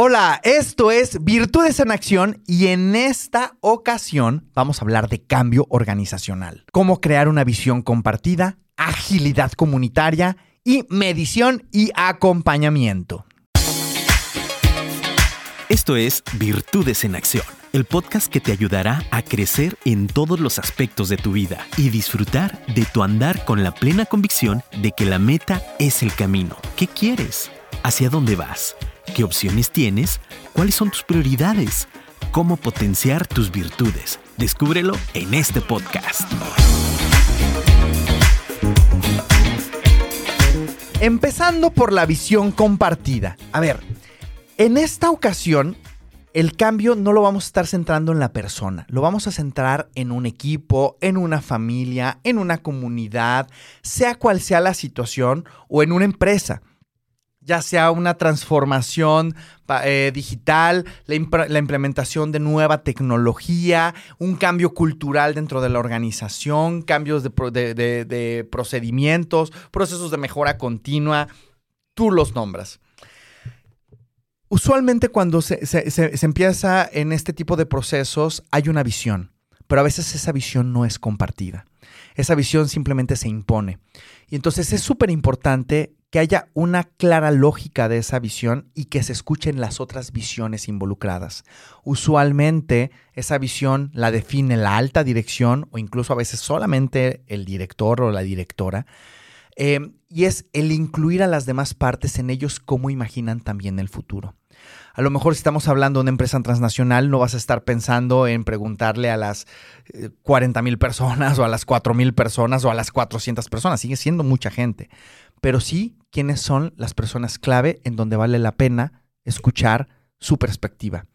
Hola, esto es Virtudes en Acción y en esta ocasión vamos a hablar de cambio organizacional, cómo crear una visión compartida, agilidad comunitaria y medición y acompañamiento. Esto es Virtudes en Acción, el podcast que te ayudará a crecer en todos los aspectos de tu vida y disfrutar de tu andar con la plena convicción de que la meta es el camino. ¿Qué quieres? ¿Hacia dónde vas? ¿Qué opciones tienes? ¿Cuáles son tus prioridades? ¿Cómo potenciar tus virtudes? Descúbrelo en este podcast. Empezando por la visión compartida. A ver, en esta ocasión el cambio no lo vamos a estar centrando en la persona, lo vamos a centrar en un equipo, en una familia, en una comunidad, sea cual sea la situación o en una empresa ya sea una transformación eh, digital, la, implementación de nueva tecnología, un cambio cultural dentro de la organización, cambios de, procedimientos, procesos de mejora continua, tú los nombras. Usualmente cuando se, se empieza en este tipo de procesos hay una visión, pero a veces esa visión no es compartida. Esa visión simplemente se impone. Y entonces es súper importante que haya una clara lógica de esa visión y que se escuchen las otras visiones involucradas. Usualmente esa visión la define la alta dirección o incluso a veces solamente el director o la directora. Eh, y es el incluir a las demás partes en ellos cómo imaginan también el futuro. A lo mejor si estamos hablando de una empresa transnacional, no vas a estar pensando en preguntarle a las 40 eh, mil personas o a las 4 mil personas o a las 400 personas. Sigue siendo mucha gente. Pero sí quiénes son las personas clave en donde vale la pena escuchar su perspectiva.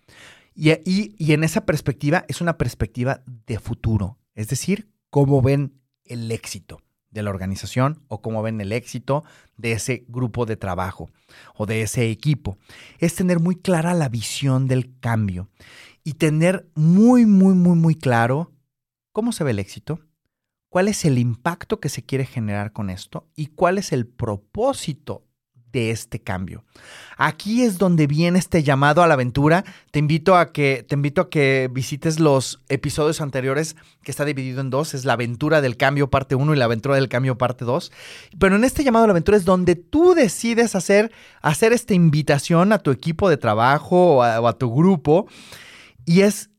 Y, y en esa perspectiva es una perspectiva de futuro. Es decir, cómo ven el éxito de la organización o cómo ven el éxito de ese grupo de trabajo o de ese equipo. Es tener muy clara la visión del cambio y tener muy, muy, muy, muy claro cómo se ve el éxito, cuál es el impacto que se quiere generar con esto y cuál es el propósito de este cambio. Aquí es donde viene este llamado a la aventura. Te invito a que te invito a que visites los episodios anteriores que está dividido en dos, es la aventura del cambio parte 1 y la aventura del cambio parte 2. Pero en este llamado a la aventura es donde tú decides hacer hacer esta invitación a tu equipo de trabajo o a, tu grupo y es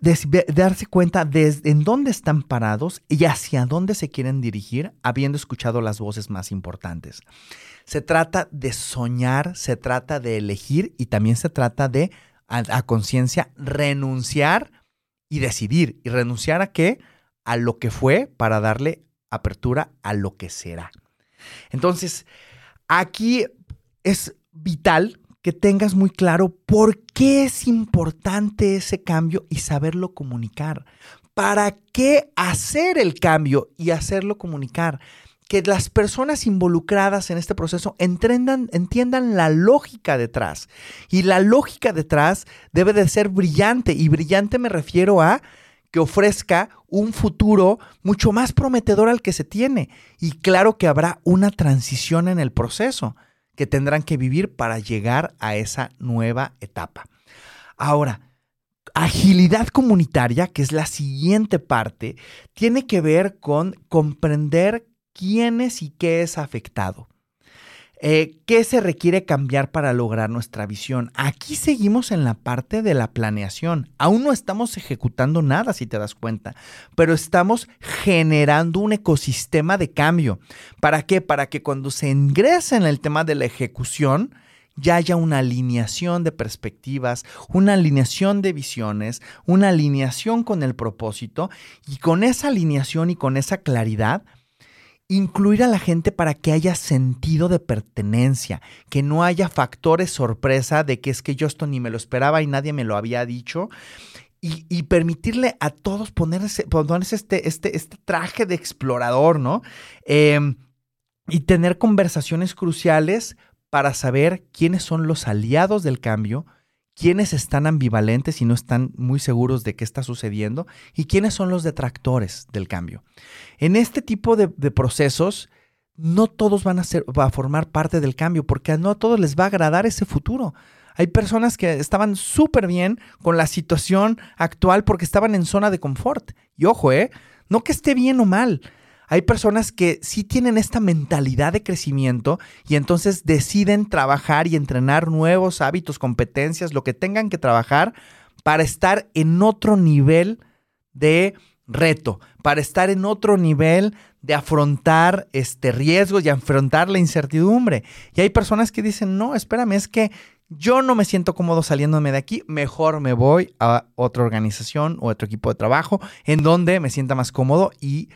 darse cuenta de en dónde están parados y hacia dónde se quieren dirigir, habiendo escuchado las voces más importantes. Se trata de soñar, se trata de elegir y también se trata de, a, conciencia, renunciar y decidir. ¿Y renunciar a qué? A lo que fue para darle apertura a lo que será. Entonces, aquí es vital que tengas muy claro por qué es importante ese cambio y saberlo comunicar. ¿Para qué hacer el cambio y hacerlo comunicar? que las personas involucradas en este proceso entiendan, la lógica detrás. Y la lógica detrás debe de ser brillante. Y brillante me refiero a que ofrezca un futuro mucho más prometedor al que se tiene. Y claro que habrá una transición en el proceso que tendrán que vivir para llegar a esa nueva etapa. Ahora, agilidad comunitaria, que es la siguiente parte, tiene que ver con comprender quién es y qué es afectado. Eh, ¿Qué se requiere cambiar para lograr nuestra visión? Aquí seguimos en la parte de la planeación. Aún no estamos ejecutando nada, si te das cuenta, pero estamos generando un ecosistema de cambio. ¿Para qué? Para que cuando se ingrese en el tema de la ejecución, ya haya una alineación de perspectivas, una alineación de visiones, una alineación con el propósito y con esa alineación y con esa claridad incluir a la gente para que haya sentido de pertenencia, que no haya factores sorpresa de que es que yo esto ni me lo esperaba y nadie me lo había dicho. Y, permitirle a todos ponerse, ponerse este, este, este traje de explorador, ¿no? Em, y tener conversaciones cruciales para saber quiénes son los aliados del cambio, quiénes están ambivalentes y no están muy seguros de qué está sucediendo y quiénes son los detractores del cambio. En este tipo de, procesos, no todos van a, ser, a formar parte del cambio porque no a todos les va a agradar ese futuro. Hay personas que estaban súper bien con la situación actual porque estaban en zona de confort. Y ojo, ¿eh? No que esté bien o mal. Hay personas que sí tienen esta mentalidad de crecimiento y entonces deciden trabajar y entrenar nuevos hábitos, competencias, lo que tengan que trabajar para estar en otro nivel de reto, para estar en otro nivel de afrontar este riesgos y afrontar la incertidumbre. Y hay personas que dicen, no, espérame, es que yo no me siento cómodo saliéndome de aquí, mejor me voy a otra organización o otro equipo de trabajo en donde me sienta más cómodo y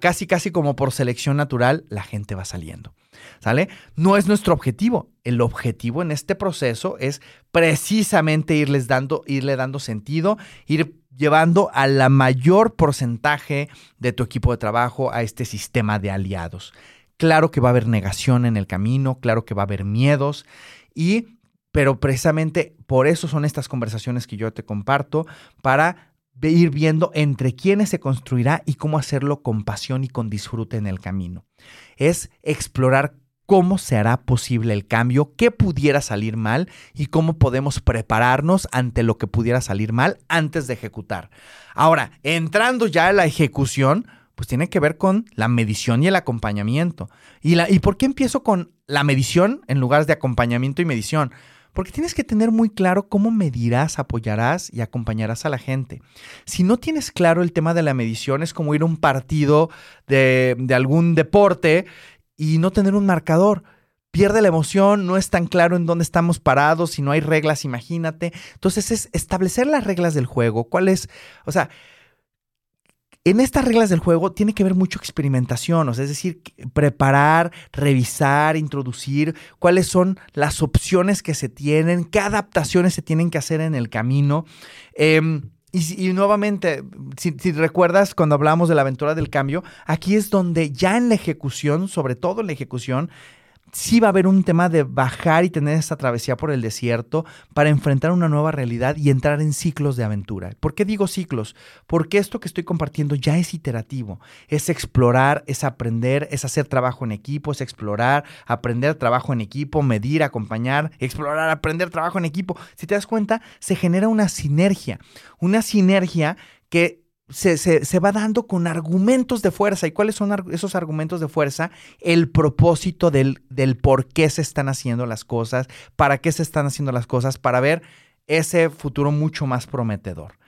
casi casi como por selección natural, la gente va saliendo. ¿Sale? No es nuestro objetivo. El objetivo en este proceso es precisamente irles dando, irle dando sentido, ir llevando a la mayor porcentaje de tu equipo de trabajo a este sistema de aliados. Claro que va a haber negación en el camino, claro que va a haber miedos y pero precisamente por eso son estas conversaciones que yo te comparto para ir viendo entre quiénes se construirá y cómo hacerlo con pasión y con disfrute en el camino. Es explorar cómo se hará posible el cambio, qué pudiera salir mal y cómo podemos prepararnos ante lo que pudiera salir mal antes de ejecutar. Ahora, entrando ya a la ejecución, pues tiene que ver con la medición y el acompañamiento. ¿Y, la, ¿Y por qué empiezo con la medición en lugar de acompañamiento y medición? Porque tienes que tener muy claro cómo medirás, apoyarás y acompañarás a la gente. Si no tienes claro el tema de la medición, es como ir a un partido de, algún deporte y no tener un marcador pierde la emoción, no es tan claro en dónde estamos parados, si no hay reglas, imagínate. Entonces es establecer las reglas del juego, cuál es, o sea, en estas reglas del juego tiene que haber mucho experimentación, o sea, es decir, preparar, revisar, introducir cuáles son las opciones que se tienen, qué adaptaciones se tienen que hacer en el camino. Em, y, nuevamente, si, si, recuerdas cuando hablamos de la aventura del cambio, aquí es donde ya en la ejecución, sobre todo en la ejecución, sí va a haber un tema de bajar y tener esta travesía por el desierto para enfrentar una nueva realidad y entrar en ciclos de aventura. ¿Por qué digo ciclos? Porque esto que estoy compartiendo ya es iterativo, es explorar, es aprender, es hacer trabajo en equipo, es explorar, aprender trabajo en equipo, medir, acompañar, explorar, aprender trabajo en equipo. Si te das cuenta, se genera una sinergia, una sinergia que se, va dando con argumentos de fuerza. ¿Y cuáles son esos argumentos de fuerza? El propósito del, del, por qué se están haciendo las cosas, para qué se están haciendo las cosas, para ver ese futuro mucho más prometedor.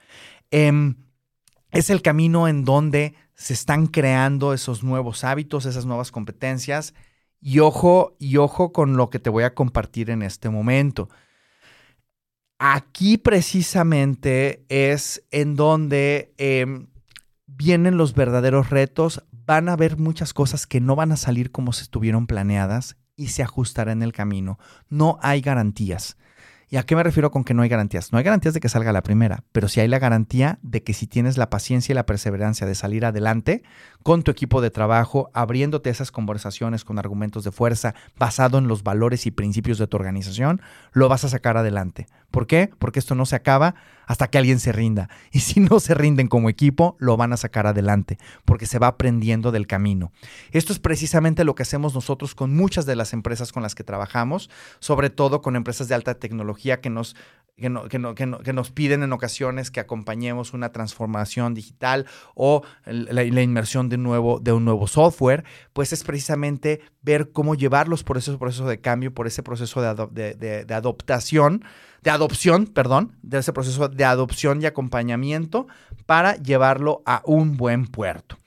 Em, es el camino en donde se están creando esos nuevos hábitos, esas nuevas competencias. Y ojo, y ojo con lo que te voy a compartir en este momento. Aquí precisamente es en donde em, vienen los verdaderos retos. Van a haber muchas cosas que no van a salir como se estuvieron planeadas y se ajustará en el camino. No hay garantías. ¿Y a qué me refiero con que no hay garantías? No hay garantías de que salga la primera, pero sí hay la garantía de que si tienes la paciencia y la perseverancia de salir adelante con tu equipo de trabajo, abriéndote esas conversaciones con argumentos de fuerza basado en los valores y principios de tu organización, lo vas a sacar adelante. ¿Por qué? Porque esto no se acaba hasta que alguien se rinda. Y si no se rinden como equipo, lo van a sacar adelante, porque se va aprendiendo del camino. Esto es precisamente lo que hacemos nosotros con muchas de las empresas con las que trabajamos, sobre todo con empresas de alta tecnología que nos que, nos piden en ocasiones que acompañemos una transformación digital o la, inmersión de nuevo, de un nuevo software, pues es precisamente ver cómo llevarlos por ese proceso de cambio, por ese proceso de, de adoptación de adopción, perdón, de ese proceso de adopción y acompañamiento para llevarlo a un buen puerto.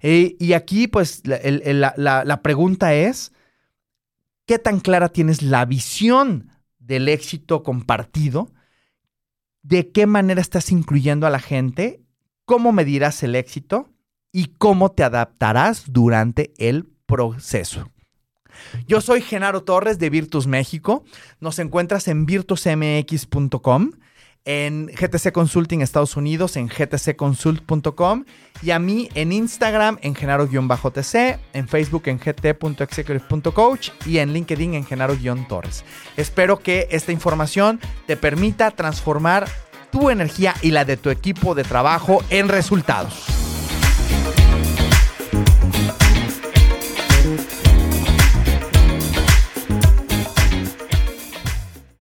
Eh, y aquí, pues, la, pregunta es, ¿qué tan clara tienes la visión del éxito compartido? ¿De qué manera estás incluyendo a la gente? ¿Cómo medirás el éxito? ¿Y cómo te adaptarás durante el proceso? Yo soy Genaro Torres de Virtus México. Nos encuentras en virtusmx.com, en GTC Consulting Estados Unidos, en gtcconsult.com y a mí en Instagram en genaro-tc, en Facebook en gt.executive.coach y en LinkedIn en genaro-torres. Espero que esta información te permita transformar tu energía y la de tu equipo de trabajo en resultados.